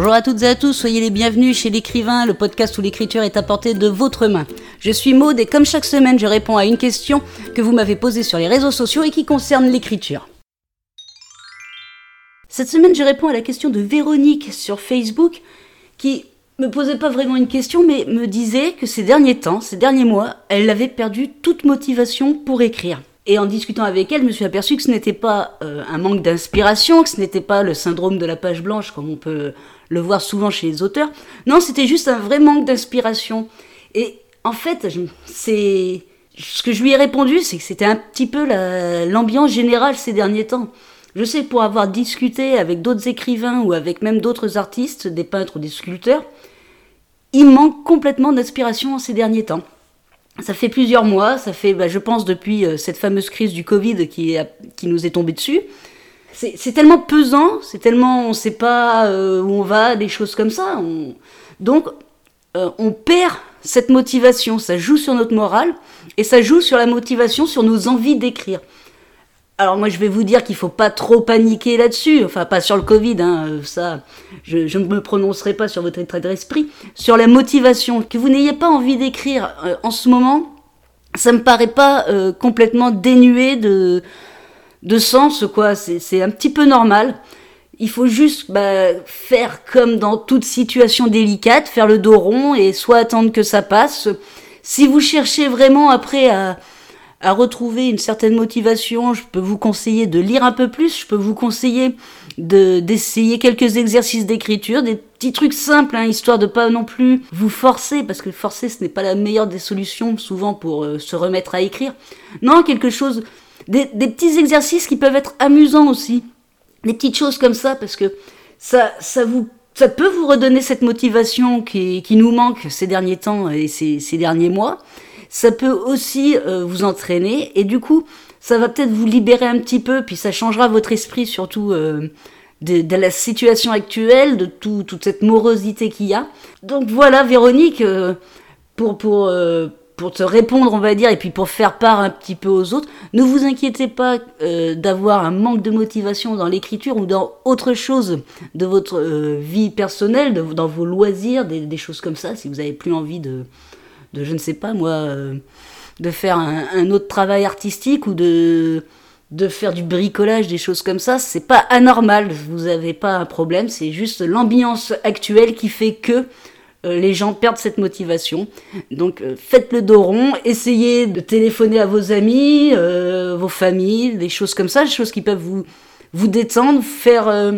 Bonjour à toutes et à tous, soyez les bienvenus chez l'écrivain, le podcast où l'écriture est apportée de votre main. Je suis Maude et comme chaque semaine, je réponds à une question que vous m'avez posée sur les réseaux sociaux et qui concerne l'écriture. Cette semaine, je réponds à la question de Véronique sur Facebook qui me posait pas vraiment une question, mais me disait que ces derniers temps, ces derniers mois, elle avait perdu toute motivation pour écrire. Et en discutant avec elle, je me suis aperçu que ce n'était pas euh, un manque d'inspiration, que ce n'était pas le syndrome de la page blanche comme on peut le voir souvent chez les auteurs. Non, c'était juste un vrai manque d'inspiration. Et en fait, c'est ce que je lui ai répondu, c'est que c'était un petit peu l'ambiance générale ces derniers temps. Je sais pour avoir discuté avec d'autres écrivains ou avec même d'autres artistes, des peintres ou des sculpteurs, il manque complètement d'inspiration ces derniers temps. Ça fait plusieurs mois, ça fait, bah, je pense, depuis euh, cette fameuse crise du Covid qui, nous est tombée dessus. C'est tellement pesant, c'est tellement, on ne sait pas euh, où on va, des choses comme ça. donc, euh, on perd cette motivation, ça joue sur notre morale et ça joue sur la motivation, sur nos envies d'écrire. Alors moi je vais vous dire qu'il faut pas trop paniquer là-dessus, enfin pas sur le Covid, hein, ça, je, ne me prononcerai pas sur votre état d'esprit, sur la motivation, que vous n'ayez pas envie d'écrire euh, en ce moment, ça me paraît pas euh, complètement dénué de, de sens, quoi, c'est un petit peu normal. Il faut juste bah, faire comme dans toute situation délicate, faire le dos rond et soit attendre que ça passe. Si vous cherchez vraiment après à à retrouver une certaine motivation, je peux vous conseiller de lire un peu plus, je peux vous conseiller de d'essayer quelques exercices d'écriture, des petits trucs simples, hein, histoire de pas non plus vous forcer, parce que forcer ce n'est pas la meilleure des solutions souvent pour euh, se remettre à écrire. Non, quelque chose, des, petits exercices qui peuvent être amusants aussi, des petites choses comme ça, parce que ça peut vous redonner cette motivation qui, qui nous manque ces derniers temps et ces, ces derniers mois ça peut aussi euh, vous entraîner et du coup, ça va peut-être vous libérer un petit peu, puis ça changera votre esprit surtout euh, de, la situation actuelle, de tout, toute cette morosité qu'il y a. Donc voilà, Véronique, euh, pour, pour, pour te répondre, on va dire, et puis pour faire part un petit peu aux autres, ne vous inquiétez pas d'avoir un manque de motivation dans l'écriture ou dans autre chose de votre vie personnelle, dans vos loisirs, des, des, choses comme ça, si vous n'avez plus envie de de je ne sais pas moi, euh, de faire un, autre travail artistique ou de, faire du bricolage, des choses comme ça, c'est pas anormal, vous n'avez pas un problème, c'est juste l'ambiance actuelle qui fait que euh, les gens perdent cette motivation. Donc euh, faites le dos rond, essayez de téléphoner à vos amis, vos familles, des choses comme ça, des choses qui peuvent vous, vous détendre, faire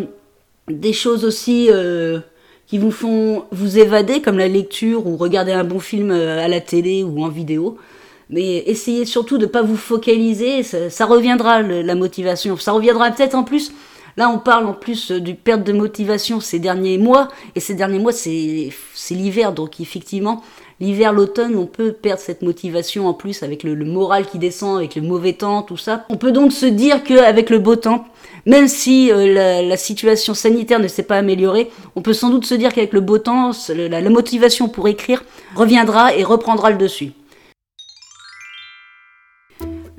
des choses aussi qui vous font vous évader, comme la lecture ou regarder un bon film euh, à la télé ou en vidéo. Mais essayez surtout de ne pas vous focaliser, ça, reviendra la motivation. Ça reviendra peut-être en plus. Là, on parle en plus euh, du perte de motivation ces derniers mois. Et ces derniers mois, c'est l'hiver. Donc, effectivement, l'hiver, l'automne, on peut perdre cette motivation en plus avec le, moral qui descend, avec le mauvais temps, tout ça. On peut donc se dire qu'avec le beau temps, même si euh, la, situation sanitaire ne s'est pas améliorée, on peut sans doute se dire qu'avec le beau temps, la motivation pour écrire reviendra et reprendra le dessus.